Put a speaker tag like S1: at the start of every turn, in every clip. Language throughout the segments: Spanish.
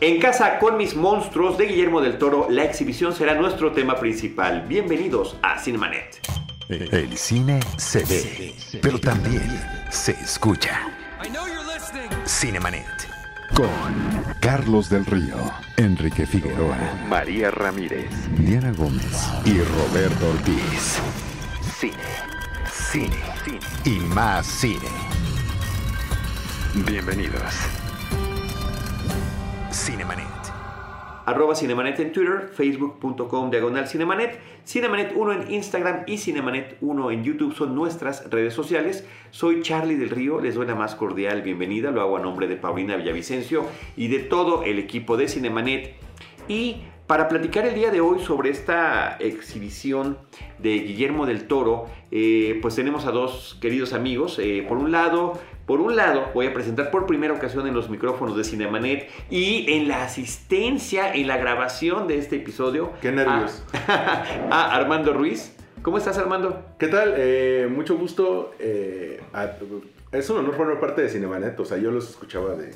S1: En casa con mis monstruos de Guillermo del Toro, la exhibición será nuestro tema principal. Bienvenidos a Cinemanet.
S2: El cine se ve, pero también se escucha. Cinemanet. Con Carlos del Río, Enrique Figueroa,
S3: María Ramírez,
S2: Diana Gómez y Roberto Ortiz.
S3: cine,
S2: Cine, cine y más cine.
S3: bienvenidos.
S2: Cinemanet.
S1: Arroba Cinemanet en Twitter, facebook.com diagonal Cinemanet, Cinemanet 1 en Instagram y Cinemanet 1 en YouTube son nuestras redes sociales. Soy Charlie del Río, les doy la más cordial bienvenida, lo hago a nombre de Paulina Villavicencio y de todo el equipo de Cinemanet. Y para platicar el día de hoy sobre esta exhibición de Guillermo del Toro, eh, pues tenemos a dos queridos amigos. Eh, por un lado, por un lado, voy a presentar por primera ocasión en los micrófonos de Cinemanet y en la asistencia, en la grabación de este episodio.
S4: Qué nervios.
S1: A, a Armando Ruiz. ¿Cómo estás, Armando?
S4: ¿Qué tal? Eh, mucho gusto. eh, a- es un honor formar parte de Cinemanet. O sea, yo los escuchaba de,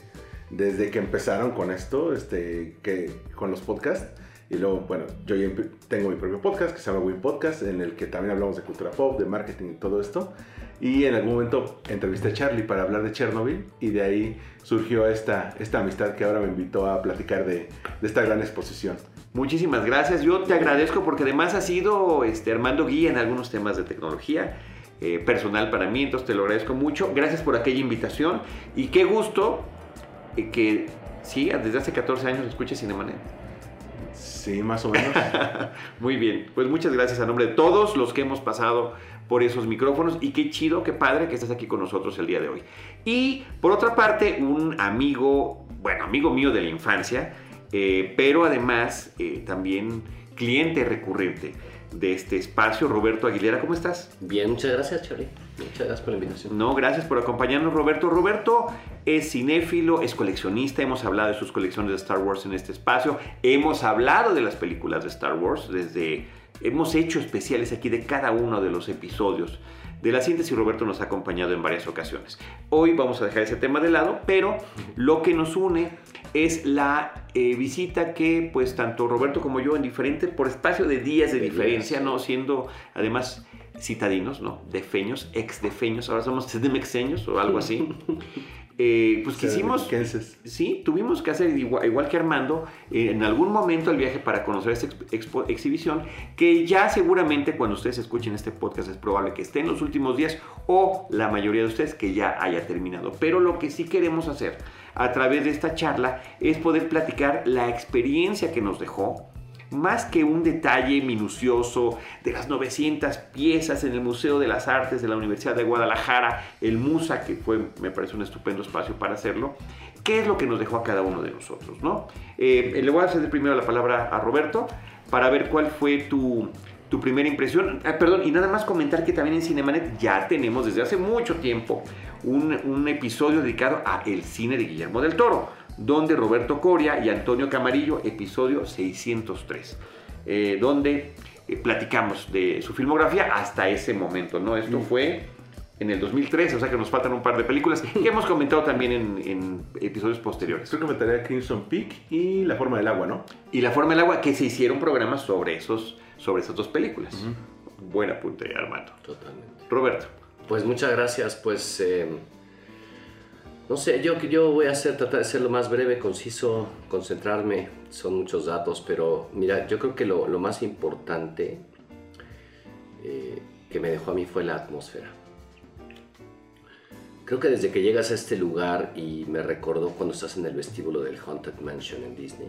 S4: desde que empezaron con esto, este, que, con los podcasts. Y luego, bueno, yo ya tengo mi propio podcast que se llama Win Podcast, en el que también hablamos de cultura pop, de marketing y todo esto. Y en algún momento entrevisté a Charlie para hablar de Chernobyl y de ahí surgió esta, esta amistad que ahora me invitó a platicar de, de esta gran exposición.
S1: Muchísimas gracias. Yo te agradezco porque además has sido este, Armando Guía en algunos temas de tecnología eh, personal para mí, entonces te lo agradezco mucho. Gracias por aquella invitación y qué gusto eh, que sí, desde hace 14 años escuches Cinemanet.
S4: Sí, más o menos.
S1: Muy bien, pues muchas gracias a nombre de todos los que hemos pasado por esos micrófonos y qué chido, qué padre que estés aquí con nosotros el día de hoy. Y por otra parte, un amigo, bueno, amigo mío de la infancia, eh, pero además eh, también cliente recurrente de este espacio, Roberto Aguilera, ¿cómo estás?
S5: Bien, muchas gracias, Charlie. Muchas gracias por la invitación.
S1: No, gracias por acompañarnos, Roberto. Roberto es cinéfilo, es coleccionista. Hemos hablado de sus colecciones de Star Wars en este espacio. Hemos hablado de las películas de Star Wars desde. Hemos hecho especiales aquí de cada uno de los episodios de la síntesis. Roberto nos ha acompañado en varias ocasiones. Hoy vamos a dejar ese tema de lado, pero lo que nos une es la eh, visita que, pues, tanto Roberto como yo, en diferente, por espacio de días de
S5: De
S1: diferencia,
S5: días,
S1: ¿no? Siendo además citadinos, ¿no? Defeños, ex defeños, ahora somos sedemexeños o algo así. Eh, pues quisimos, sí, tuvimos que hacer igual, igual que Armando, eh, en algún momento el viaje para conocer esta exp- expo- exhibición, que ya seguramente cuando ustedes escuchen este podcast es probable que esté en los últimos días o la mayoría de ustedes que ya haya terminado. Pero lo que sí queremos hacer a través de esta charla es poder platicar la experiencia que nos dejó, más que un detalle minucioso de las 900 piezas en el Museo de las Artes de la Universidad de Guadalajara, el MUSA, que fue, me parece un estupendo espacio para hacerlo, ¿qué es lo que nos dejó a cada uno de nosotros? ¿no? Eh, le voy a ceder primero la palabra a Roberto para ver cuál fue tu, tu primera impresión. Ah, perdón, y nada más comentar que también en Cinemanet ya tenemos desde hace mucho tiempo un, un episodio dedicado a el cine de Guillermo del Toro donde Roberto Coria y Antonio Camarillo, episodio 603, eh, donde eh, platicamos de su filmografía hasta ese momento, ¿no? Esto fue en el 2013, o sea que nos faltan un par de películas que hemos comentado también en, en episodios posteriores.
S4: Creo que comentaría Crimson Peak y La Forma del Agua, ¿no?
S1: Y La Forma del Agua, que se hicieron programas sobre, esos, sobre esas dos películas. Buena punta, Armando.
S5: Totalmente.
S1: Roberto.
S5: Pues muchas gracias, pues... eh, no sé, yo, yo voy a hacer, tratar de ser lo más breve, conciso, concentrarme. Son muchos datos, pero mira, yo creo que lo, lo más importante eh, que me dejó a mí fue la atmósfera. Creo que desde que llegas a este lugar y me recordó cuando estás en el vestíbulo del Haunted Mansion en Disney.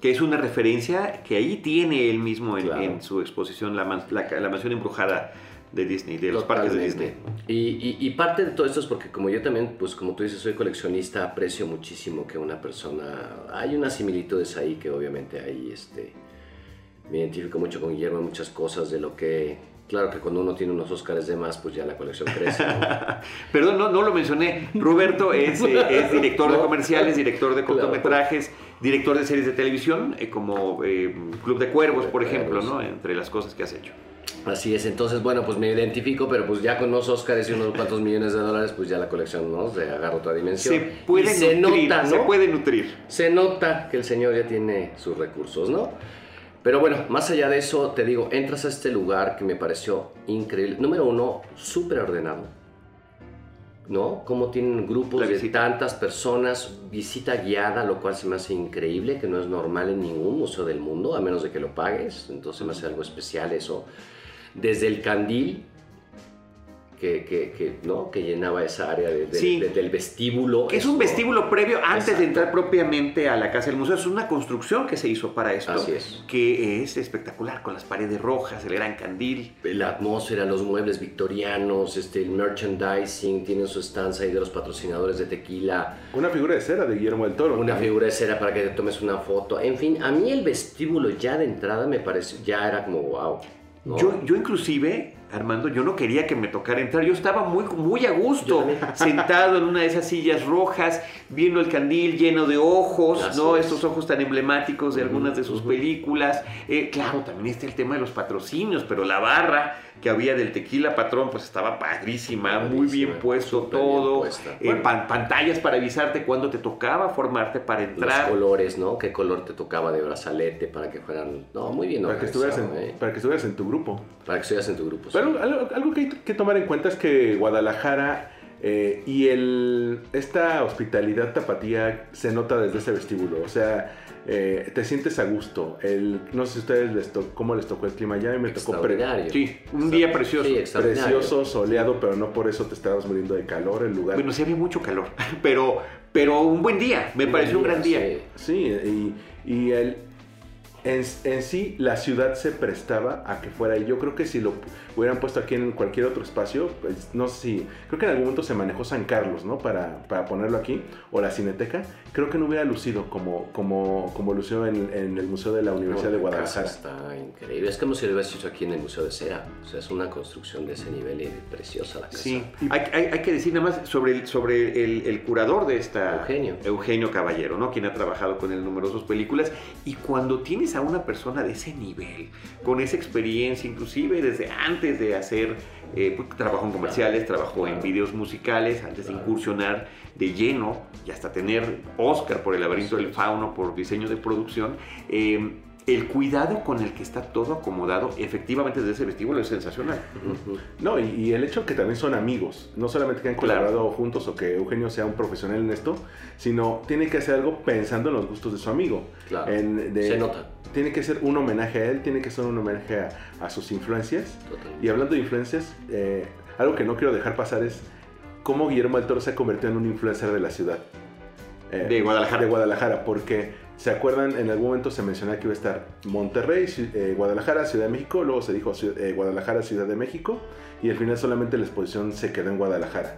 S1: Que es una referencia que ahí tiene él mismo en,
S5: Claro.
S1: en su exposición, la, man- la, la mansión embrujada de Disney, de los parques de Disney.
S5: Totalmente. Y, y- y parte de todo esto es porque como yo también, pues como tú dices, soy coleccionista, aprecio muchísimo que una persona... Hay unas similitudes ahí que obviamente ahí este, me identifico mucho con Guillermo en muchas cosas de lo que... Claro que cuando uno tiene unos Óscares de más, pues ya la colección crece. ¿no?
S1: Perdón, no, no lo mencioné. Roberto es, eh, es director de comerciales, director de cortometrajes, director de series de televisión, eh, como eh, Club de Cuervos, por ejemplo. ¿no? Entre las cosas que has hecho.
S5: Así es, entonces, bueno, pues me identifico, pero pues ya con unos Oscars y unos cuantos millones de dólares, pues ya la colección, ¿no? Se agarra otra dimensión.
S1: Se puede
S5: Y se
S1: nutrir,
S5: nota, ¿no?
S1: se puede nutrir.
S5: Se nota que el señor ya tiene sus recursos, ¿no? Pero bueno, más allá de eso, te digo, entras a este lugar que me pareció increíble. Número uno, súper ordenado. ¿No? Como tienen grupos de tantas personas, visita guiada, lo cual se me hace increíble, que no es normal en ningún museo del mundo, a menos de que lo pagues. Entonces me hace algo especial eso. Desde el candil, que, que, que, ¿no? que llenaba esa área de- de-
S1: Sí.
S5: de- del vestíbulo.
S1: Que es un vestíbulo previo antes
S5: Exacto.
S1: de entrar propiamente a la casa del museo. Es una construcción que se hizo para esto.
S5: Así es.
S1: Que es espectacular, con las paredes rojas, el gran candil.
S5: la atmósfera, los muebles victorianos, este, el merchandising, tienen su estancia ahí de los patrocinadores de tequila,
S4: Una figura de cera de Guillermo del Toro.
S5: una figura de cera para que te tomes una foto. En fin, a mí el vestíbulo ya de entrada me pareció, ya era como wow. ¿no?
S1: Yo, yo inclusive, Armando, yo no quería que me tocara entrar. Yo estaba muy, muy a gusto, sentado en una de esas sillas rojas, viendo el candil lleno de ojos, ¿no?
S5: es.
S1: Estos ojos tan emblemáticos de algunas de sus películas. Eh, claro, también está el tema de los patrocinios, pero la barra que había del tequila patrón, pues estaba padrísima, muy bien puesto
S5: bien
S1: todo. Eh, pan- pantallas para avisarte cuándo te tocaba formarte para
S5: los
S1: entrar.
S5: colores, ¿no? ¿Qué color te tocaba de brazalete para que fueran, no, muy bien
S4: Para que, estuvieras en,
S5: ¿eh?
S4: para que estuvieras en tu grupo.
S5: Para que estuvieras en tu grupo. sí.
S4: Pero algo, algo que hay que tomar en cuenta es que Guadalajara eh, y el, esta hospitalidad tapatía se nota desde ese vestíbulo. O sea, eh, te sientes a gusto. El, no sé si a ustedes les tocó, cómo les tocó el clima allá. y me tocó pre-
S5: Extraordinario.
S1: Sí, un día precioso.
S5: Sí, extraordinario.
S4: precioso, soleado, pero no por eso te estabas muriendo de calor. El lugar.
S1: Bueno, sí había mucho calor, pero, pero un buen día, me pareció un gran día.
S5: sí.
S4: Sí, y, y el, en, en sí la ciudad se prestaba a que fuera. Y yo creo que si lo hubieran puesto aquí en cualquier otro espacio, pues no sé si. Creo que en algún momento se manejó San Carlos, ¿no? Para, para ponerlo aquí, o la Cineteca. Creo que no hubiera lucido como, como, como lució en, en el Museo de la Universidad de
S5: No, casa
S4: Guadalajara.
S5: Está increíble. Es como si lo hubieras hecho aquí en el Museo de Cera. O sea, es una construcción de ese nivel y preciosa la casa.
S1: Sí, hay, hay- hay que decir nada más sobre el, sobre el, el curador de esta,
S5: Eugenio.
S1: Eugenio Caballero, ¿no? Quien ha trabajado con él en numerosas películas. Y cuando tienes a una persona de ese nivel, con esa experiencia, inclusive desde antes de hacer, eh, pues, trabajó en comerciales, trabajó en videos musicales, antes de incursionar de lleno y hasta tener Oscar por el laberinto del fauno, por diseño de producción, eh, el cuidado con el que está todo acomodado, efectivamente desde ese vestíbulo es sensacional.
S4: No, y, y el hecho que también son amigos, no solamente que han
S1: Claro.
S4: colaborado juntos o que Eugenio sea un profesional en esto, sino tiene que hacer algo pensando en los gustos de su amigo.
S5: Claro.
S4: En- de-
S5: Se nota.
S4: Tiene que ser un homenaje a él, tiene que ser un homenaje a, a sus influencias.
S5: Totalmente.
S4: Y hablando de influencias, eh, algo que no quiero dejar pasar es cómo Guillermo del Toro se ha convertido en un influencer de la ciudad. Eh,
S1: De Guadalajara.
S4: De Guadalajara, porque se acuerdan, en algún momento se mencionaba que iba a estar Monterrey, eh, Guadalajara, Ciudad de México, luego se dijo eh, Guadalajara, Ciudad de México, y al final solamente la exposición se quedó en Guadalajara.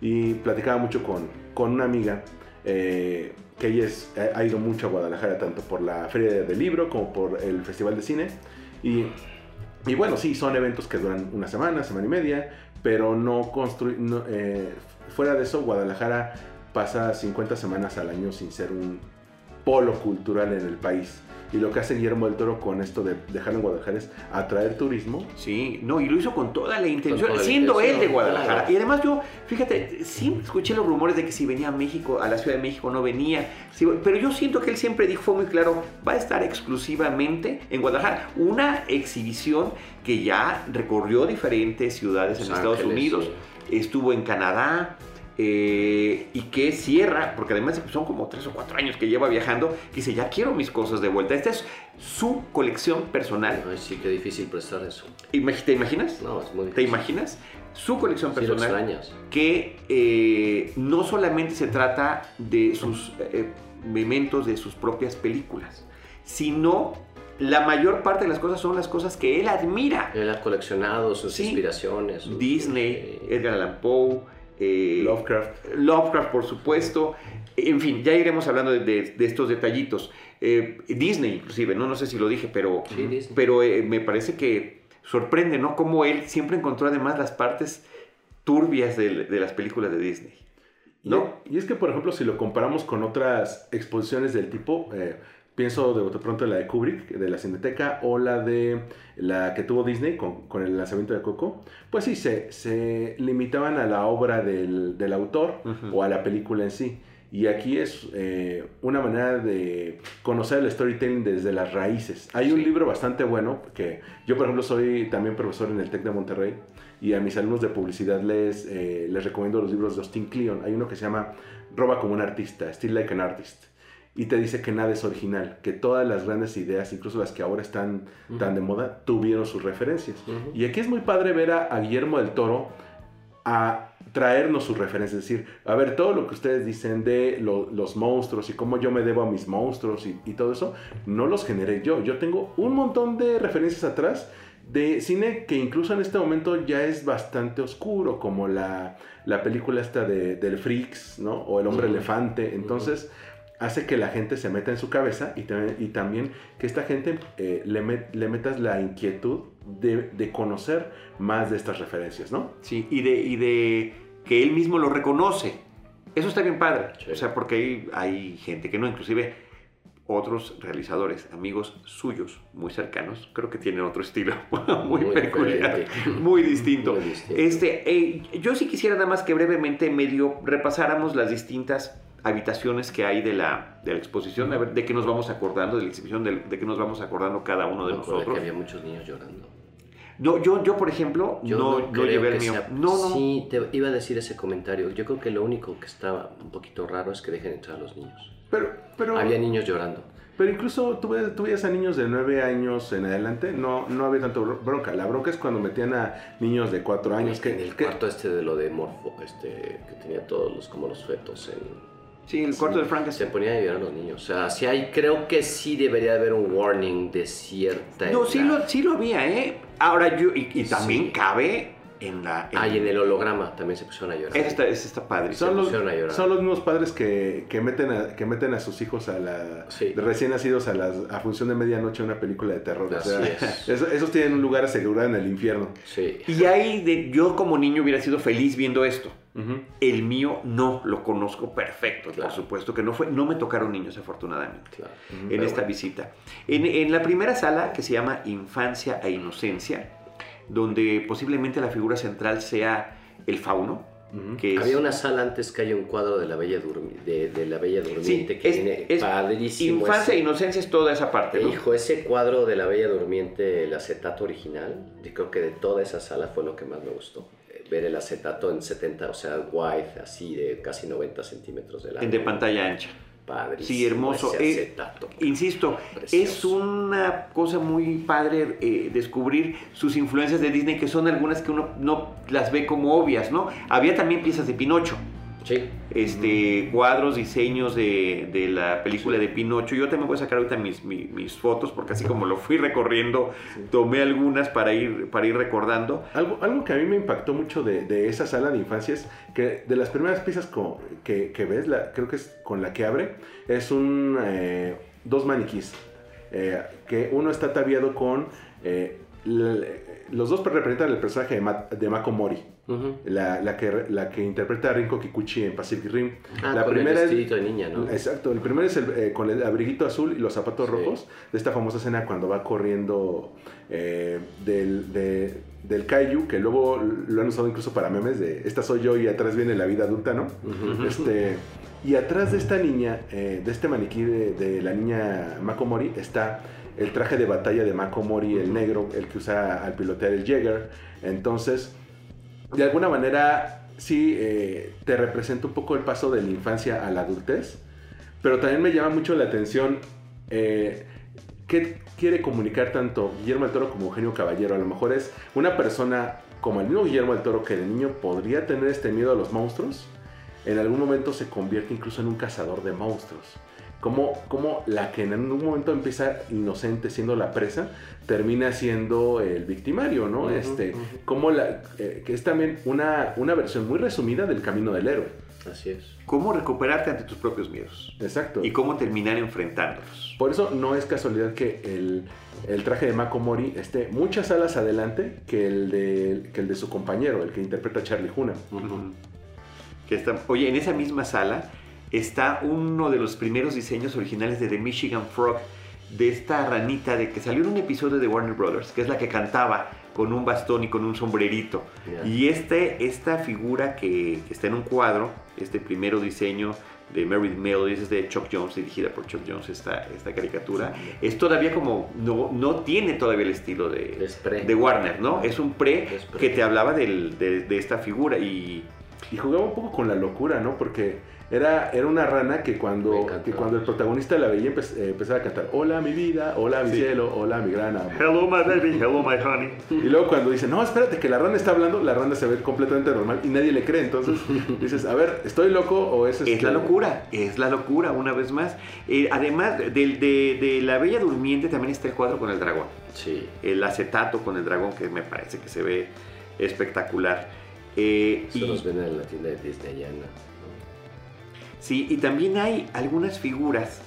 S4: Y platicaba mucho con, con una amiga eh, que ella ha ido mucho a Guadalajara, tanto por la Feria del Libro como por el Festival de Cine. Y, y bueno, sí, son eventos que duran una semana, semana y media, pero no construyen... fuera de eso, Guadalajara pasa 50 semanas al año sin ser un polo cultural en el país. Y lo que hace Guillermo del Toro con esto de dejarlo en Guadalajara es atraer turismo.
S1: Sí, no, y lo hizo con toda la intención,
S5: toda la
S1: siendo
S5: intención,
S1: él de Guadalajara.
S5: claro.
S1: Y además yo, fíjate, siempre escuché los rumores de que si venía a México, a la Ciudad de México no venía, pero yo siento que él siempre dijo, fue muy claro, va a estar exclusivamente en Guadalajara. Una exhibición que ya recorrió diferentes ciudades en
S5: Los
S1: Estados
S5: Ángeles,
S1: Unidos, estuvo en Canadá. Eh, y que cierra, porque además son como tres o cuatro años que lleva viajando, que dice, ya quiero mis cosas de vuelta. Esta es su colección personal.
S5: Ay, sí, qué difícil prestar eso.
S1: ¿Te imaginas?
S5: No, es muy
S1: ¿Te
S5: difícil.
S1: imaginas? Su colección
S5: Sí
S1: personal que eh, no solamente se trata de sus eh, mementos de sus propias películas, sino la mayor parte de las cosas son las cosas que él admira.
S5: Él ha coleccionado sus
S1: Sí.
S5: inspiraciones. sus-
S1: Disney,
S5: eh,
S1: Edgar Allan Poe, eh,
S4: Lovecraft.
S1: Lovecraft, por supuesto. En fin, ya iremos hablando de, de- de estos detallitos. Eh, Disney, inclusive, ¿no? no sé si lo dije, pero,
S5: Sí,
S1: pero eh, me parece que sorprende, ¿no? Cómo él siempre encontró además las partes turbias de, de las películas de Disney.
S4: Y-
S1: ¿No?
S4: Y, es que, por ejemplo, si lo comparamos con otras exposiciones del tipo, eh, pienso de bote pronto en la de Kubrick, de la Cineteca, o la de la que tuvo Disney con, con el lanzamiento de Coco, pues sí, se, se limitaban a la obra del, del autor
S1: Ujú.
S4: o a la película en sí. Y aquí es eh, una manera de conocer el storytelling desde las raíces. Hay un
S1: Sí.
S4: libro bastante bueno que yo, por ejemplo, soy también profesor en el TEC de Monterrey y a mis alumnos de publicidad les, eh, les recomiendo los libros de Austin Kleon. Hay uno que se llama Roba como un artista, Still Like an Artist. Y te dice que nada es original, que todas las grandes ideas, incluso las que ahora están tan de moda, tuvieron sus referencias. Y aquí es muy padre ver a, a Guillermo del Toro a traernos sus referencias. Es decir, a ver, todo lo que ustedes dicen de lo- los monstruos y cómo yo me debo a mis monstruos y, y todo eso, no los generé yo. Yo tengo un montón de referencias atrás de cine que incluso en este momento ya es bastante oscuro, como la, la película esta de, del Freaks, ¿no? O El Hombre. Elefante. Entonces... hace que la gente se meta en su cabeza y, también- y también que esta gente eh, le, met- le metas la inquietud de, de conocer más de estas referencias, ¿no?
S1: Sí, y de, y de que él mismo lo reconoce. Eso está bien padre.
S5: Sí.
S1: O sea, porque hay, hay gente que no, inclusive otros realizadores, amigos suyos, muy cercanos, creo que tienen otro estilo muy,
S5: Muy
S1: peculiar,
S5: diferente.
S1: muy distinto.
S5: Muy distinto.
S1: Este, eh, yo sí quisiera nada más que brevemente medio repasáramos las distintas habitaciones que hay de la, de la exposición, a ver de qué nos vamos acordando, de la exhibición, de, de qué nos vamos acordando cada uno de
S5: acuerdo
S1: nosotros.
S5: que había muchos niños llorando.
S1: No, yo, yo, por ejemplo,
S5: Yo
S1: no,
S5: no,
S1: no llevé el mío.
S5: sea-
S1: No, no.
S5: Sí, te iba a decir ese comentario. Yo creo que lo único que estaba un poquito raro es que dejen entrar a los niños.
S4: Pero, pero,
S5: Había niños llorando.
S4: pero incluso tú, ves- tú veías a niños de 9 años en adelante, no, no había tanto bro- bronca. La bronca es cuando metían a niños de 4 años que...
S5: en el
S4: que-
S5: cuarto este de lo de Morfo, este, que tenía todos los, como los fetos en...
S1: Sí, el cuarto de
S5: Se
S1: Frankenstein.
S5: ponían a llorar los niños. O sea, sí hay, creo que sí debería haber un warning de cierta
S1: No, sí
S5: edad.
S1: lo, sí lo había, ¿eh? Ahora yo, y, y también
S5: Sí.
S1: cabe en la...
S5: Ah, y en el holograma también se pusieron a llorar.
S1: Ese está, ese está padre.
S4: Son los,
S5: pusieron a llorar.
S4: son los mismos padres que, que meten a, que meten a sus hijos a la
S5: Sí.
S4: de recién nacidos a la a función de medianoche a una película de terror. O
S5: Así
S4: sea,
S5: es.
S4: eso- esos tienen un lugar asegurado en el infierno.
S5: Sí.
S1: Y ahí, de, yo como niño hubiera sido feliz viendo esto. El mío no, lo conozco perfecto,
S5: Claro.
S1: por supuesto, que no fue, no me tocaron niños afortunadamente
S5: Claro.
S1: en esta
S5: bueno.
S1: visita. En, en la primera sala, que se llama Infancia e Inocencia, donde posiblemente la figura central sea el fauno, que es...
S5: Había una sala antes que hay un cuadro de la Bella, Durmi- de, de la Bella Durmiente
S1: Sí,
S5: que
S1: es-
S5: viene
S1: es
S5: padrísimo.
S1: Infancia e Inocencia es toda esa parte, ¿no?
S5: Hijo, ese cuadro de la Bella Durmiente, el acetato original, yo creo que de toda esa sala fue lo que más me gustó. Eh, Ver el acetato en 70, o sea, wide, así de casi 90 centímetros de largo.
S1: En de pantalla ancha.
S5: Padrísimo.
S1: Sí, hermoso.
S5: ese
S1: Eh. Insisto, es
S5: Precioso.
S1: una cosa muy padre eh, descubrir sus influencias de Disney, que son algunas que uno no las ve como obvias, ¿no? Había también piezas de Pinocho,
S5: Sí.
S1: este, cuadros, diseños de, de la película de Pinocho. Yo también voy a sacar ahorita mis, mi- mis fotos, porque así como lo fui recorriendo, tomé algunas para ir, para ir recordando.
S4: Algo, algo que a mí me impactó mucho de, de esa sala de infancia es que de las primeras piezas que, que ves, la, creo que es con la que abre, es un eh, dos maniquís. eh, que uno está ataviado con... eh, los dos representan el personaje de, Ma- de Mako Mori. La, la que, la que interpreta a Rinko Kikuchi en Pacific Rim.
S5: Ah,
S4: la
S5: con
S4: primera
S5: el
S4: es,
S5: de niña, ¿no?
S4: Exacto, el primero es el, eh, con el abriguito azul y los zapatos
S5: Sí.
S4: rojos de esta famosa escena cuando va corriendo eh, del, de- del Kaiju, que luego lo han usado incluso para memes de esta soy yo y atrás viene la vida adulta, ¿no? Este, y atrás de esta niña, eh, de este maniquí de, de la niña Mako Mori, está el traje de batalla de Mako Mori, el negro, el que usa al pilotear el Jäger. Entonces, de alguna manera, sí eh, te representa un poco el paso de la infancia a la adultez, pero también me llama mucho la atención eh, qué quiere comunicar tanto Guillermo del Toro como Eugenio Caballero. A lo mejor es una persona como el mismo Guillermo del Toro que de niño podría tener este miedo a los monstruos, en algún momento se convierte incluso en un cazador de monstruos. Como, como la que en un momento empieza inocente siendo la presa, termina siendo el victimario, ¿no? Este,
S5: ujú.
S4: como la, eh, que es también una, una versión muy resumida del camino del héroe.
S5: Así es.
S1: Cómo recuperarte ante tus propios miedos
S4: Exacto.
S1: y cómo terminar enfrentándolos.
S4: Por eso no es casualidad que el, el traje de Mako Mori esté muchas alas adelante que el, de, que el de su compañero, el que interpreta a Charlie Hunnam.
S1: Que está- oye, en esa misma sala está uno de los primeros diseños originales de The Michigan Frog, de esta ranita de que salió en un episodio de Warner Brothers, que es la que cantaba con un bastón y con un sombrerito. Y este, esta figura que, está en un cuadro, este primero diseño de Meredith Melodies, es de Chuck Jones, dirigida por Chuck Jones, esta, esta caricatura, es todavía como, no, no tiene todavía el estilo de,
S5: Es
S1: de Warner, ¿no? Es un pre,
S5: Es pre.
S1: que te hablaba del- de, de esta figura y...
S4: Y jugaba un poco con la locura, ¿no? Porque era, era una rana que cuando, que cuando el protagonista la veía empe- eh, empezaba a cantar Hola mi vida, hola mi
S1: Sí.
S4: cielo, hola mi gran amor.
S1: Hello my baby, hello my honey.
S4: Y luego cuando dice, no, espérate, que la rana está hablando, la rana se ve completamente normal y nadie le cree. Entonces dices, a ver, ¿estoy loco o es
S1: Es
S4: este-
S1: la locura, es la locura una vez más. Eh, además del- de, de La Bella Durmiente también está el cuadro con el dragón.
S5: Sí.
S1: El acetato con el dragón que me parece que se ve espectacular. Eh,
S5: Se
S1: y,
S5: los venden en la tienda de Disney ¿no?
S1: Sí, y también hay algunas figuras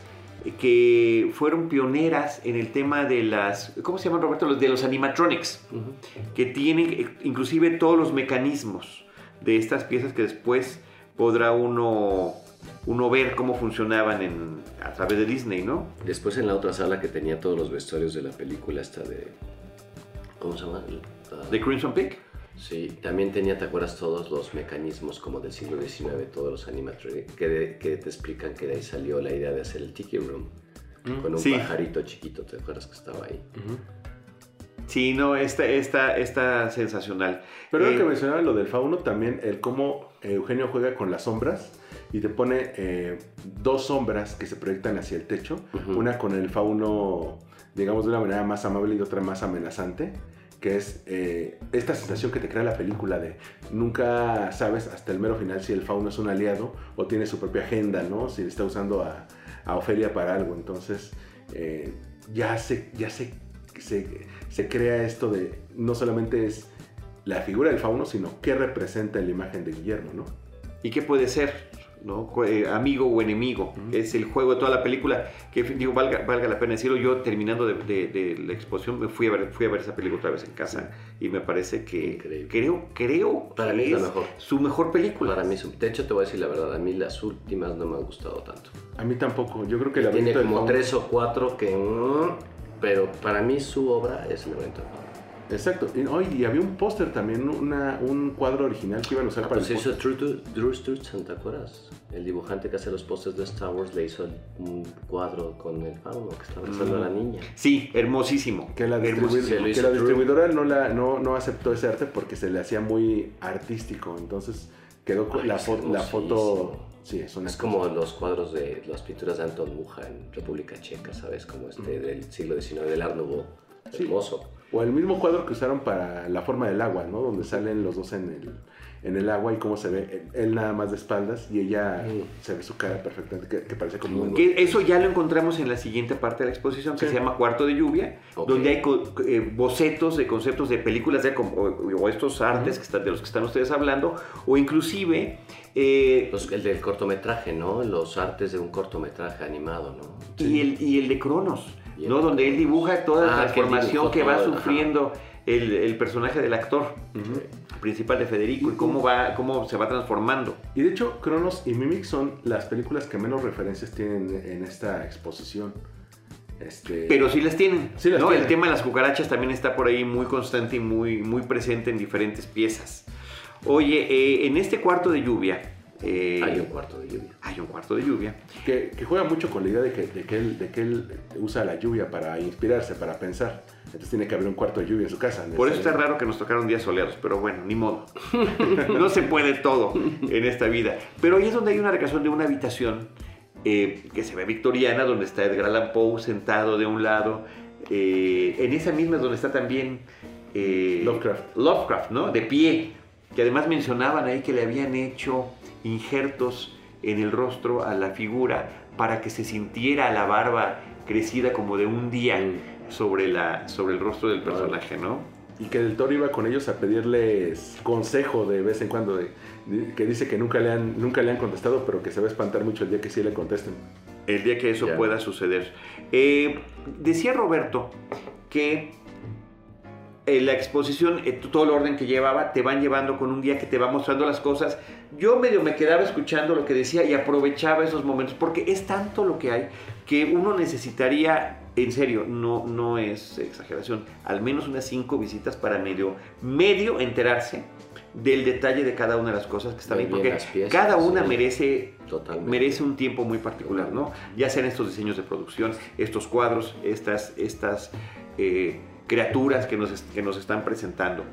S1: eh, que fueron pioneras en el tema de las, ¿cómo se llaman Roberto? Los de los animatronics, que tienen eh, inclusive todos los mecanismos de estas piezas que después podrá uno, uno ver cómo funcionaban en, a través de Disney, ¿no?
S5: Después en la otra sala que tenía todos los vestuarios de la película esta de... ¿Cómo se llama?
S1: De Crimson Peak.
S5: Sí, también tenía, ¿te acuerdas? Todos los mecanismos como del siglo XIX, todos los animatronics, que, de- que te explican que de ahí salió la idea de hacer el Tiki Room. Con un
S1: Sí.
S5: pajarito chiquito, ¿te acuerdas que estaba ahí?
S1: Sí, no, esta, esta, esta sensacional.
S4: Pero
S1: Eh,
S4: lo que mencionaba lo del fauno, también el cómo eh, Eugenio juega con las sombras y te pone eh, dos sombras que se proyectan hacia el techo. Una con el fauno, digamos, de una manera más amable y otra más amenazante. Que es eh, esta sensación que te crea la película de nunca sabes hasta el mero final si el fauno es un aliado o tiene su propia agenda, ¿no? Si está usando a, a Ofelia para algo. Entonces, eh, ya, se, ya se, se, se crea esto de no solamente es la figura del fauno, sino qué representa la imagen de Guillermo, ¿no?
S1: ¿Y qué puede ser? ¿No? Eh, amigo o enemigo. Es el juego de toda la película. Que digo, valga, valga la pena decirlo. Yo terminando de, de- de la exposición me fui a, ver, fui a ver esa película otra vez en casa. Y me parece que
S5: Increíble.
S1: creo, creo
S5: Para
S1: que
S5: mí es la mejor.
S1: su mejor película.
S5: Para mí, su- de hecho, te voy a decir la verdad, a mí las últimas no me han gustado tanto.
S4: A mí tampoco. Yo creo que la
S5: Tiene como tres o cuatro que... mm, pero para mí su obra es el evento.
S4: Exacto. Y, oh, y había un póster también, una- un cuadro original que iban a usar
S5: Ah,
S4: para
S5: pues
S4: el
S5: hizo. Drew, Drew Sturgeon, ¿te acuerdas? El dibujante que hace los pósters de Star Wars le hizo un cuadro con el fauno que está abrazando a la niña.
S1: Sí, hermosísimo.
S4: Que la,
S1: Hermosísimo.
S4: Que distribuidora no, la, no, no aceptó ese arte porque se le hacía muy artístico. Entonces quedó con
S5: Ay,
S4: la, fo- la foto. Sí, es una
S5: Es como los cuadros de las pinturas de Anton Muja en República Checa, ¿sabes? Como este del siglo XIX, del Art Nouveau.
S4: Sí.
S5: Hermoso.
S4: O el mismo cuadro que usaron para la forma del agua, ¿no? Donde salen los dos en el, en el agua y cómo se ve él, él nada más de espaldas y ella se ve su cara perfectamente, que, que parece como un...
S1: Que eso ya lo encontramos en la siguiente parte de la exposición que
S4: Sí.
S1: se llama Cuarto de Lluvia, donde hay eh, bocetos de conceptos de películas de, como- o, o estos artes que están, de los que están ustedes hablando, o inclusive eh,
S5: Los- el del cortometraje, ¿no? Los artes de un cortometraje animado, ¿no?
S1: y, el, y el de Cronos, ¿no?
S5: de
S1: donde él dibuja toda la
S5: Ah,
S1: transformación que va
S5: todo,
S1: sufriendo el, el personaje del actor
S4: Ujú.
S1: principal de Federico y cómo, va, cómo se va transformando.
S4: Y de hecho, Cronos y Mimic son las películas que menos referencias tienen en esta exposición. Este,
S1: Pero sí las tienen.
S4: Sí las
S1: ¿no?
S4: tienen.
S1: El tema de las cucarachas también está por ahí muy constante y muy, muy presente en diferentes piezas. Oye, eh, en este cuarto de lluvia. Eh,
S5: Hay un cuarto de lluvia.
S1: hay un cuarto de lluvia.
S4: que, que juega mucho con la idea de que, de, que él, de que él usa la lluvia para inspirarse, para pensar. Entonces tiene que haber un cuarto de lluvia en su casa.
S1: Por eso está raro que nos tocaron días soleados, pero bueno, ni modo. no se puede todo en esta vida. Pero ahí es donde hay una recreación de una habitación eh, que se ve victoriana, donde está Edgar Allan Poe sentado de un lado. Eh, en esa misma es donde está también eh,
S4: Lovecraft.
S1: Lovecraft, ¿no? De pie. Que además mencionaban ahí que le habían hecho injertos en el rostro a la figura para que se sintiera la barba crecida como de un día sobre, la, sobre el rostro del personaje, ¿no?
S4: Y que del toro iba con ellos a pedirles consejo de vez en cuando, de, de- que dice que nunca le, han, nunca le han contestado, pero que se va a espantar mucho el día que sí le contesten.
S1: El día que eso
S5: Ya.
S1: pueda suceder. Eh, decía Roberto que eh, la exposición, eh, todo el orden que llevaba, te van llevando con un guía que te va mostrando las cosas. Yo medio me quedaba escuchando lo que decía y aprovechaba esos momentos, porque es tanto lo que hay que uno necesitaría, en serio, no, no es exageración, al menos unas cinco visitas para medio, medio enterarse del detalle de cada una de las cosas que están ahí, porque
S5: piezas,
S1: cada una
S5: sí.
S1: merece
S5: Totalmente.
S1: merece un tiempo muy particular, ¿no? Ya sean estos diseños de producción, estos cuadros, estas, estas eh, criaturas que nos, que nos están presentando.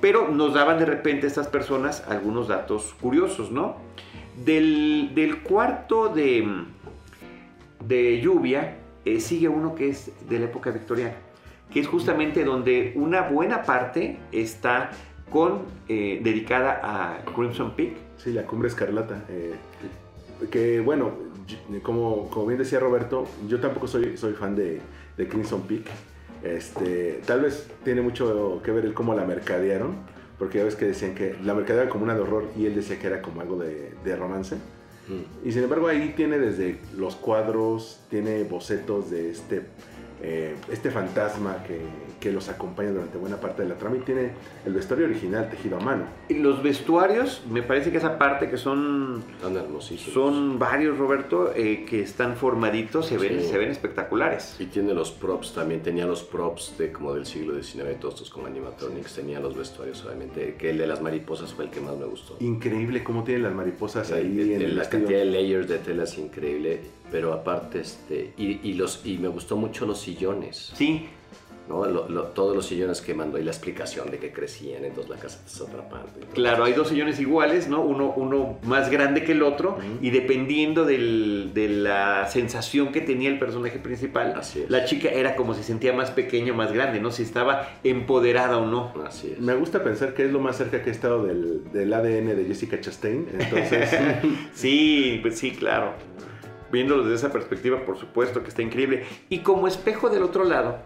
S1: Pero nos daban de repente estas personas algunos datos curiosos, ¿no? Del, del cuarto de, de lluvia eh, sigue uno que es de la época victoriana, que es justamente donde una buena parte está con, eh, dedicada a Crimson Peak,
S4: Sí, la cumbre escarlata. eh, que bueno, como, como bien decía Roberto, yo tampoco soy, soy fan de, de Crimson Peak. Este, tal vez tiene mucho que ver el cómo la mercadearon, porque ya ves que decían que la mercadearon como una de horror y él decía que era como algo de, de romance.
S5: Mm.
S4: Y sin embargo ahí tiene desde los cuadros, tiene bocetos de este, eh, este fantasma que, que los acompaña durante buena parte de la trama y tiene el vestuario original tejido a mano.
S1: Y Los vestuarios, me parece que esa parte que son,
S5: Están hermosísimos.
S1: son varios, Roberto, eh, que están formaditos, se ven,
S5: Sí.
S1: se ven espectaculares.
S5: Y tiene los props también, tenía los props de como del siglo XIX, todos estos como animatronics, tenía los vestuarios obviamente, que el de las mariposas fue el que más me gustó.
S4: Increíble cómo tienen las mariposas ahí
S5: Eh,
S4: en el
S5: la cantidad de layers de tela es increíble, pero aparte este y, y los y me gustó mucho los sillones,
S1: Sí,
S5: ¿no? Lo- lo- todos los sillones que mandó y la explicación de que crecían, entonces la casa te está atrapando. y todo.
S1: claro, hay dos sillones iguales, ¿no? Uno, uno más grande que el otro, y dependiendo del- de la sensación que tenía el personaje principal,
S5: Así es.
S1: la chica era como si sentía más pequeña o más grande, ¿no? Si estaba empoderada o no.
S5: Así es.
S4: Me gusta pensar que es lo más cerca que he estado del, del ADN de Jessica Chastain. Entonces,
S1: Sí, pues sí, claro. Viéndolo desde esa perspectiva, por supuesto que está increíble. Y como espejo del otro lado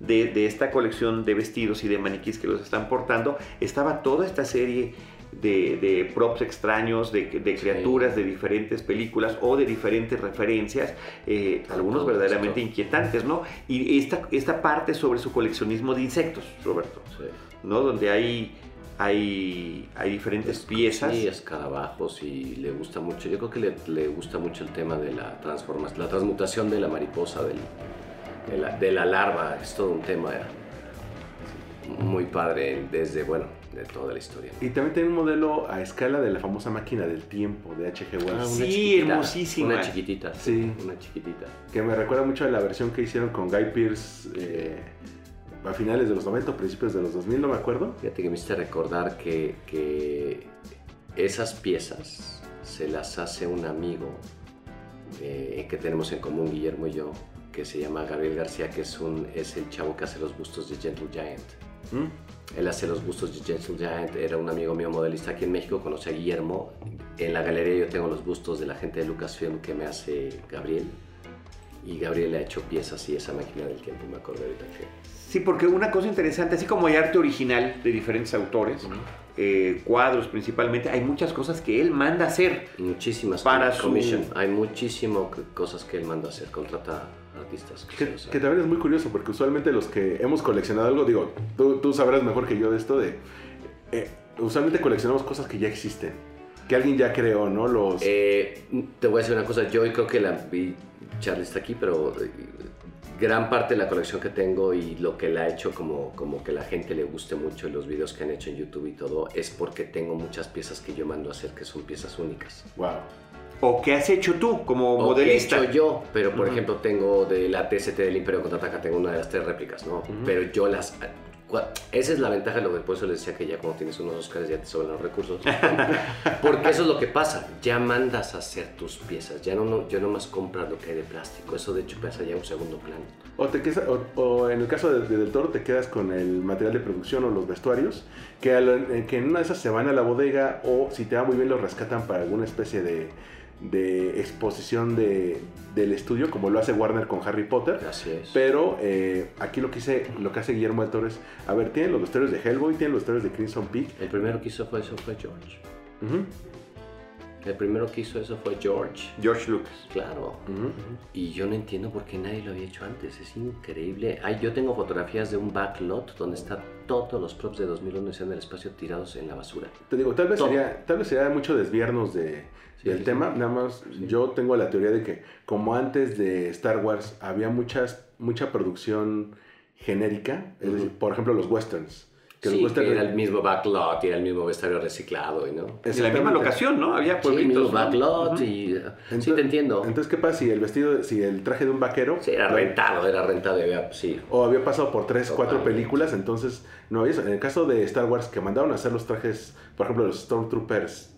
S1: de, de esta colección de vestidos y de maniquís que los están portando, estaba toda esta serie de, de props extraños, de, de criaturas de diferentes películas o de diferentes referencias, eh, algunos
S5: Todo
S1: verdaderamente
S5: esto.
S1: inquietantes, ¿no? Y esta, esta parte sobre su coleccionismo de insectos, Roberto,
S5: Sí.
S1: ¿no? Donde hay, hay, hay diferentes piezas.
S5: Sí, escarabajos y le gusta mucho. Yo creo que le, le gusta mucho el tema de la transformación, la transmutación de la mariposa, del- de, la, de la larva. Es todo un tema muy padre desde, bueno, de toda la historia.
S4: y también tiene un modelo a escala de la famosa máquina del tiempo de H.G. Wells.
S5: Ah,
S1: Sí, hermosísima.
S5: Una chiquitita.
S4: Sí.
S5: Una chiquitita.
S4: Que me recuerda mucho a la versión que hicieron con Guy Pearce eh, a finales de los 90 o principios de los 2000, no me acuerdo.
S5: Fíjate que me hiciste recordar que, que esas piezas se las hace un amigo eh, que tenemos en común, Guillermo y yo, que se llama Gabriel García, que es, un, es el chavo que hace los bustos de Gentle Giant.
S4: ¿Mm?
S5: Él hace los bustos de Gentle Giant, era un amigo mío modelista aquí en México, conocí a Guillermo. En la galería yo tengo los bustos de la gente de Lucasfilm que me hace Gabriel. Y Gabriel ha hecho piezas y esa máquina del tiempo, me acuerdo ahorita que...
S1: Sí, porque una cosa interesante, así como hay arte original de diferentes autores, eh, cuadros principalmente, hay muchas cosas que él manda a hacer.
S5: Muchísimas
S1: Para su-
S5: commission. Hay muchísimas cosas que él manda hacer. Contrata artistas.
S4: Que,
S5: sea,
S4: que también es muy curioso porque usualmente los que hemos coleccionado algo, digo, tú, tú sabrás mejor que yo de esto, de eh, usualmente coleccionamos cosas que ya existen, que alguien ya creó, ¿no? Los...
S5: eh, te voy a decir una cosa. Yo creo que la y Charlie está aquí, pero eh, gran parte de la colección que tengo y lo que le ha hecho como, como que la gente le guste mucho y los videos que han hecho en YouTube y todo es porque tengo muchas piezas que yo mando a hacer que son piezas únicas.
S4: Wow.
S1: O que has hecho tú como
S5: O
S1: modelista.
S5: que he hecho yo, pero por
S1: Ujú.
S5: ejemplo tengo de la TST del Imperio Contraataca, tengo una de las tres réplicas, ¿no? Pero yo las... cua- Esa es la ventaja, lo que por eso les decía que ya cuando tienes unos Oscars ya te sobran los recursos. Porque eso es lo que pasa, ya mandas a hacer tus piezas, ya no, no yo nomás compras lo que hay de plástico, eso de hecho pasa ya a un segundo plano.
S4: O, te quedas- o, o en el caso de, de Del Toro te quedas con el material de producción o los vestuarios, que, lo- que en una de esas se van a la bodega o si te va muy bien los rescatan para alguna especie de, de exposición de, del estudio, como lo hace Warner con Harry Potter.
S5: Así es.
S4: Pero eh, aquí lo que, hice, lo que hace Guillermo del Toro es, a ver, tienen los vestuarios de Hellboy, tienen los vestuarios de Crimson Peak.
S5: El primero que hizo fue eso fue George. El primero que hizo eso fue George.
S1: George Lucas.
S5: Claro. Y yo no entiendo por qué nadie lo había hecho antes. Es increíble. Ay, yo tengo fotografías de un backlot donde están todos los props de 2001 en el espacio tirados en la basura.
S4: Te digo, tal vez,
S5: Todo.
S4: sería, tal vez sería mucho desviarnos de,
S5: Sí,
S4: del
S5: sí,
S4: tema. Nada más, yo tengo la teoría de que, como antes de Star Wars, había muchas, mucha producción genérica. Es decir, por ejemplo, los westerns. Que
S5: sí, que era el mismo backlot y era el mismo vestuario reciclado, y ¿no?
S1: En la misma locación, ¿no? Había
S5: Sí, el mismo
S1: pueblitos. ¿no?
S5: backlot y... sí,
S4: Entonces-
S5: te entiendo.
S4: Entonces, ¿qué pasa si el vestido, si el traje de un vaquero
S5: Sí, era rentado, era rentado, había, sí.
S4: o había pasado por tres, cuatro películas, entonces no había eso. En el caso de Star Wars, que mandaron a hacer los trajes, por ejemplo, los Stormtroopers.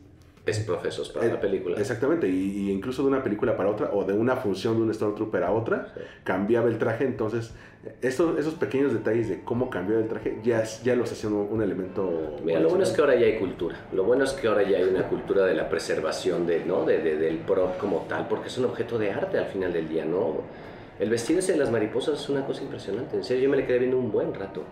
S5: Es profesos para
S4: eh,
S5: la película.
S4: Exactamente, y, y incluso de una película para otra, o de una función de un Stormtrooper a otra,
S5: Sí.
S4: cambiaba el traje. Entonces, estos, esos pequeños detalles de cómo cambió el traje ya, ya los hacían un, un elemento.
S5: Mira, lo bueno es que ahora ya hay cultura. Lo bueno es que ahora ya hay una cultura de la preservación de, ¿no? de, de- del prop como tal, porque es un objeto de arte al final del día, ¿no? El vestido ese de las mariposas es una cosa impresionante. En serio, yo me le quedé viendo un buen rato.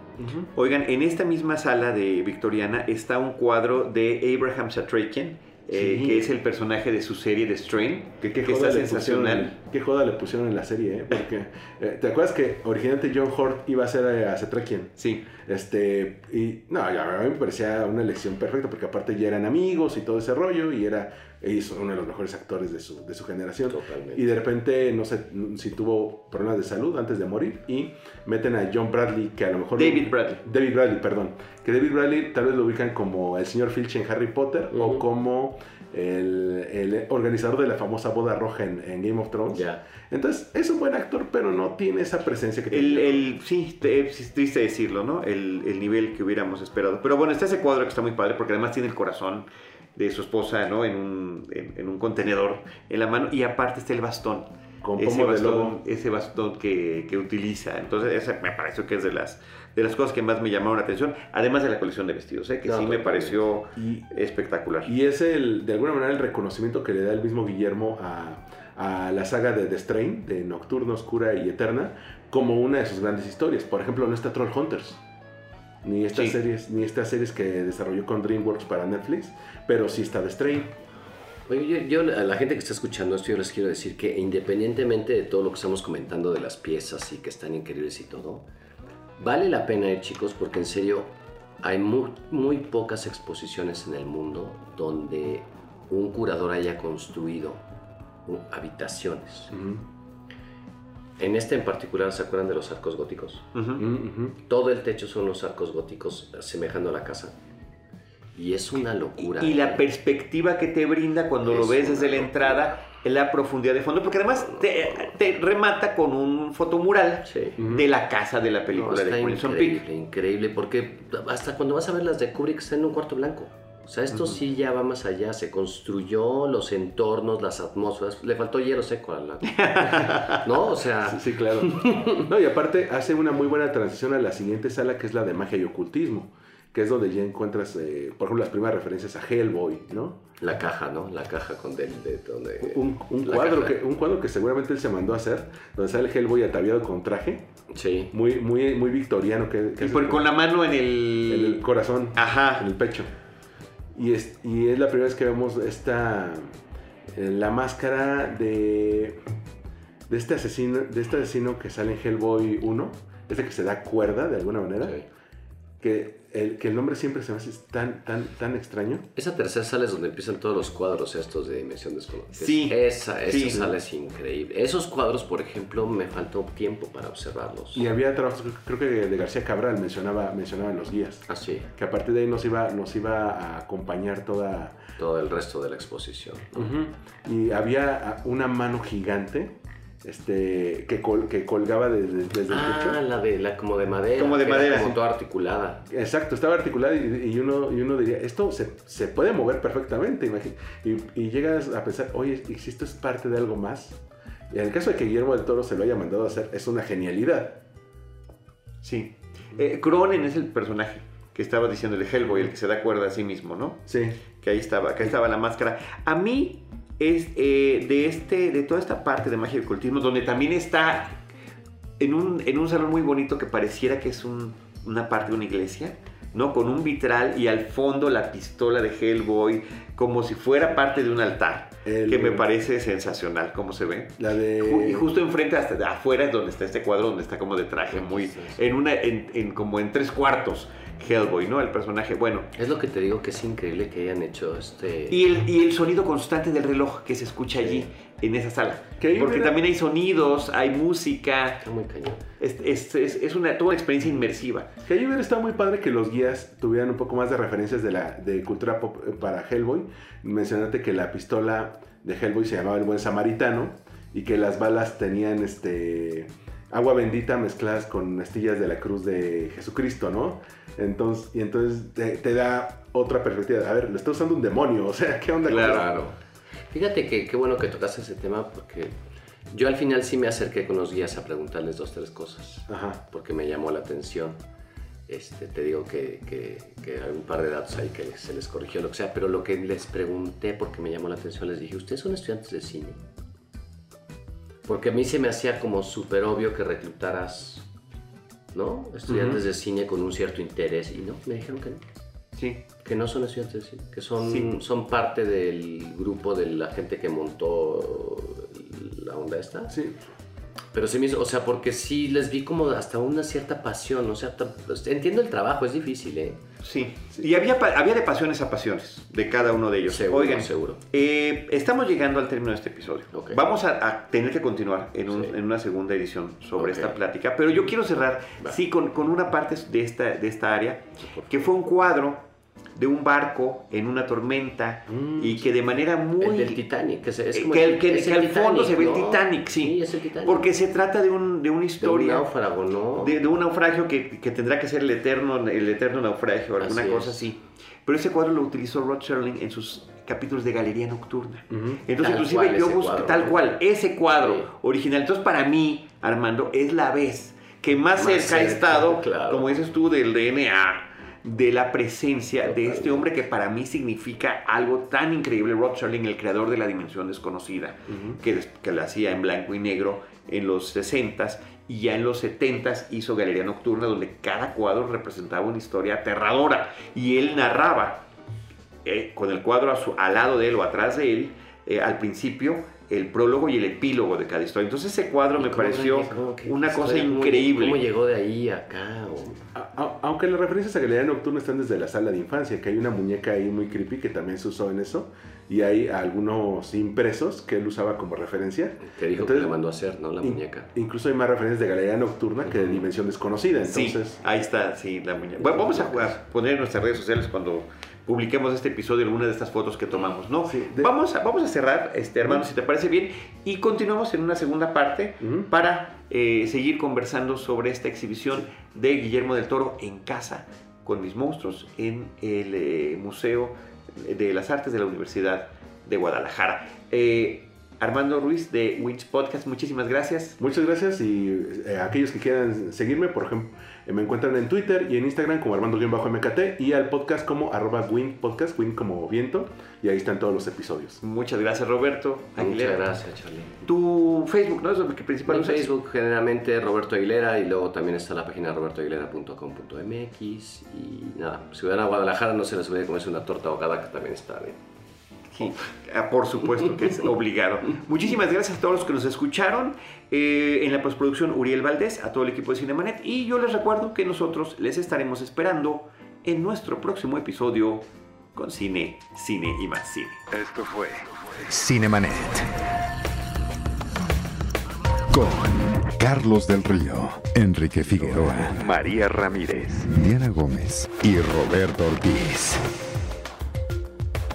S1: Oigan, en esta misma sala de Victoriana está un cuadro de Abraham Satrakian, eh,
S4: Sí.
S1: que es el personaje de su serie de Strain,
S4: Que qué
S1: que
S4: joda,
S1: está
S4: le pusieron,
S1: sensacional.
S4: qué joda le pusieron en la serie, ¿eh? Porque, eh, ¿te acuerdas que originalmente John Hurt iba a ser eh, a Cetrakian?
S1: Sí.
S4: Este, y no, a mí me parecía una elección perfecta porque aparte ya eran amigos y todo ese rollo y era, es uno de los mejores actores de su, de su generación.
S5: Totalmente.
S4: Y de repente, no sé si tuvo problemas de salud antes de morir y meten a John Bradley, que a lo mejor...
S1: David Bradley.
S4: David Bradley, perdón. Que David Bradley tal vez lo ubican como el señor Filch en Harry Potter o
S5: Ujú.
S4: como el, el organizador de la famosa boda roja en, en Game of Thrones.
S5: Ya.
S4: Entonces, es un buen actor, pero no tiene esa presencia que
S1: El,
S4: tiene.
S1: el- sí, es triste decirlo, ¿no? El, el nivel que hubiéramos esperado. Pero bueno, está ese cuadro que está muy padre porque además tiene el corazón de su esposa, ¿no? En un, en, en un contenedor en la mano y aparte está el bastón.
S4: Con
S1: ese bastón, ese bastón que, que utiliza. Entonces, esa me pareció que es de las, de las cosas que más me llamaron la atención, además de la colección de vestidos, ¿eh? que
S5: No,
S1: sí me pareció
S4: Y,
S1: espectacular.
S4: y es el, de alguna manera el reconocimiento que le da el mismo Guillermo a, a la saga de The Strain, de Nocturna, Oscura y Eterna, como una de sus grandes historias. Por ejemplo, no está Troll Hunters. Ni estas,
S1: Sí.
S4: series, ni estas series que desarrolló con DreamWorks para Netflix, pero sí está The Strain.
S5: Oye, yo, yo a la gente que está escuchando esto, yo les quiero decir que independientemente de todo lo que estamos comentando de las piezas y que están increíbles y todo, vale la pena ir chicos porque en serio hay muy, muy pocas exposiciones en el mundo donde un curador haya construido uh, habitaciones. En este en particular, ¿se acuerdan de los arcos góticos?
S1: Ujú.
S4: Mm, ujú.
S5: Todo el techo son los arcos góticos semejando a la casa. Y es una locura.
S1: Y la
S5: ¿eh?
S1: perspectiva que te brinda cuando lo
S5: Es
S1: ves desde la entrada, la profundidad de fondo, porque además te, te remata con un fotomural
S5: Sí.
S1: de la casa de la
S5: No,
S1: película
S5: está
S1: de Crimson
S5: increíble,
S1: Peak.
S5: increíble, porque hasta cuando vas a ver las de Kubrick está en un cuarto blanco. O sea, esto sí ya va más allá, se construyó los entornos, las atmósferas, le faltó hielo seco a la... ¿No? O sea,
S4: Sí, sí, claro. No, y aparte hace una muy buena transición a la siguiente sala que es la de magia y ocultismo, que es donde ya encuentras, eh, por ejemplo, las primeras referencias a Hellboy, ¿no?
S5: la caja, ¿no? La caja con del, de donde...
S4: Un, cuadro
S5: caja.
S4: que, un cuadro que seguramente él se mandó a hacer, donde sale Hellboy ataviado con traje,
S5: Sí.
S4: muy, muy, muy victoriano, que, que
S1: Y por- con la mano en
S4: en
S1: el...
S4: el corazón,
S1: Ajá.
S4: en el pecho. Y es, y es la primera vez que vemos esta, eh, la máscara de, de este asesino, de este asesino que sale en Hellboy 1, este que se da cuerda de alguna manera.
S5: Sí.
S4: que el, que el nombre siempre se me hace tan, tan, tan extraño.
S5: Esa tercera sala es donde empiezan todos los cuadros estos de Dimensión Desconocida.
S1: Sí,
S5: Esa, esa
S1: sí.
S5: sala es increíble. Esos cuadros, por ejemplo, me faltó tiempo para observarlos.
S4: Y había trabajos, creo que de García Cabral mencionaba, mencionaba en los guías,
S5: Así,
S4: que a partir de ahí nos iba, nos iba a acompañar toda...
S5: todo el resto de la exposición.
S4: Y había una mano gigante este, que, col- que colgaba desde, desde el
S5: Ah,
S4: techo.
S5: la de la como de madera.
S1: Como de
S5: que era
S1: madera,
S5: Como
S1: sí.
S5: toda articulada.
S4: Exacto, estaba articulada y, y uno, y uno diría, esto se, se puede mover perfectamente. imagi- Y, y llegas a pensar, oye, ¿y si esto es parte de algo más? Y en el caso de que Guillermo del Toro se lo haya mandado a hacer, es una genialidad.
S1: Sí. Eh, Cronen es el personaje que estaba diciendo de Hellboy, el que se da cuerda a sí mismo, ¿no?
S4: Sí.
S1: que ahí estaba, acá estaba la máscara. A mí es eh, de este, de toda esta parte de magia y ocultismo, donde también está en un, en un salón muy bonito que pareciera que es un- una parte de una iglesia. ¿no? Con un vitral y al fondo la pistola de Hellboy, como si fuera parte de un altar,
S4: El-
S1: que me parece sensacional cómo se ve.
S4: La de...
S1: Y justo enfrente, hasta afuera, es donde está este cuadro, donde está como de traje, muy, en una, en, en como en tres cuartos, Hellboy, ¿no? El personaje, bueno.
S5: Es lo que te digo que es increíble que hayan hecho este...
S1: Y el, y el sonido constante del reloj que se escucha allí, en esa sala. Porque
S4: hubiera-
S1: también hay sonidos, hay música,
S5: Está muy cañón.
S1: es, es, es- es una, toda una experiencia inmersiva.
S4: Que ahí hubiera estado muy padre que los guías tuvieran un poco más de referencias de, la, de cultura pop eh, para Hellboy. Mencionate que la pistola de Hellboy se llamaba el buen samaritano y que las balas tenían este agua bendita mezcladas con astillas de la cruz de Jesucristo, ¿no? Entonces, y entonces te, te da otra perspectiva. A ver, lo está usando un demonio, o sea, ¿qué onda?
S1: Claro.
S5: Claro. Fíjate que qué bueno que tocaste ese tema porque yo al final sí me acerqué con los guías a preguntarles dos, tres cosas.
S4: Ajá.
S5: Porque me llamó la atención. Este, te digo que, que, que hay un par de datos ahí que se les corrigió, lo que sea, pero lo que les pregunté porque me llamó la atención, les dije, ¿ustedes son estudiantes de cine? Porque a mí se me hacía como súper obvio que reclutaras, ¿no? Estudiantes de cine con un cierto interés y no, me dijeron que no.
S1: Sí.
S5: Que no son estudiantes de cine, que son,
S1: Sí.
S5: son parte del grupo de la gente que montó la onda esta.
S4: Sí.
S5: Pero sí hizo, o sea, porque sí les vi como hasta una cierta pasión, o sea, pues, entiendo el trabajo, es difícil, ¿eh?
S1: Sí. Y había, había de pasiones a pasiones de cada uno de ellos.
S5: Seguro,
S1: Oigan,
S5: seguro.
S1: eh, estamos llegando al término de este episodio. Vamos a, a tener que continuar en, un-
S5: Sí.
S1: en una segunda edición sobre esta plática, pero yo quiero cerrar, sí, con, con una parte de esta, de esta área, que fue un cuadro de un barco en una tormenta
S4: Mm,
S1: y que de manera muy...
S5: El del Titanic, que, se- es
S1: Eh,
S5: como
S1: que,
S5: el-
S1: el- que-
S5: es
S1: que
S5: el
S1: al fondo se ve el
S5: ¿no?
S1: Titanic, sí.
S5: Sí, es el Titanic.
S1: Porque se trata de, un, de una
S5: de un
S1: historia,
S5: náufrago, ¿no?
S1: de, de un naufragio que, que tendrá que ser el eterno, el eterno naufragio, alguna
S5: Así
S1: cosa
S5: es.
S1: así. Pero ese cuadro lo utilizó Rod Serling en sus capítulos de Galería Nocturna.
S4: Ujú.
S1: Entonces,
S5: Tal
S1: inclusive yo busqué tal cual, ese cuadro
S5: Sí.
S1: original. Entonces, para mí, Armando, es la vez que más,
S5: Más
S1: cerca
S5: cerca,
S1: estado,
S5: claro.
S1: como dices tú, del DNA, de la presencia de este hombre que para mí significa algo tan increíble. Rod Serling, el creador de la dimensión desconocida, que, que lo hacía en blanco y negro en los 60s y ya en los 70s hizo Galería Nocturna donde cada cuadro representaba una historia aterradora y él narraba eh, con el cuadro a su- al lado de él o atrás de él eh, al principio el prólogo y el epílogo de cada historia. Entonces ese cuadro
S5: ¿Y
S1: me pareció
S5: que-
S1: una cosa increíble.
S5: ¿Cómo llegó de ahí acá? o-
S4: A- a- Aunque las referencias a Galería Nocturna están desde la sala de infancia, que hay una muñeca ahí muy creepy que también se usó en eso, y hay algunos impresos que él usaba como referencia.
S5: Te dijo
S4: Entonces,
S5: que le mandó a hacer, ¿no? La
S4: In-
S5: muñeca.
S4: Incluso hay más referencias de Galería Nocturna que de. Dimensión Desconocida,
S1: Sí,
S4: entonces...
S1: ahí está, sí, la muñeca. Bueno, vamos a, jugar- poner en nuestras redes sociales cuando publiquemos este episodio alguna de estas fotos que tomamos, ¿no?
S4: Sí, de-
S1: vamos, a, vamos a cerrar, este, hermano, si te parece bien, y continuamos en una segunda parte para eh, seguir conversando sobre esta exhibición de Guillermo del Toro en casa con mis monstruos en el eh, Museo de las Artes de la Universidad de Guadalajara. Eh, Armando Ruiz de Winch Podcast, muchísimas gracias.
S4: Muchas gracias y eh, aquellos que quieran seguirme, por ejemplo, eh, me encuentran en Twitter y en Instagram como Armando-MKT y al podcast como arroba Win Podcast, Win como viento, y ahí están todos los episodios.
S1: Muchas gracias, Roberto Aguilera.
S5: Muchas gracias, Charlie.
S1: Tu Facebook, ¿no? Es lo que principal usas.
S5: Facebook generalmente Roberto Aguilera y luego también está la página robertoaguilera.com.mx y nada, si van a Guadalajara no se les olvide comerse una torta ahogada que también está bien.
S1: Sí, ah, por supuesto que es obligado. Muchísimas gracias a todos los que nos escucharon. eh, en la postproducción, Uriel Valdés, a todo el equipo de Cinemanet. Y yo les recuerdo que nosotros les estaremos esperando en nuestro próximo episodio con Cine, Cine y más Cine.
S3: Esto fue
S2: Cinemanet. Con Carlos del Río, Enrique Figueroa,
S3: María Ramírez.
S2: Diana Gómez y Roberto Ortiz.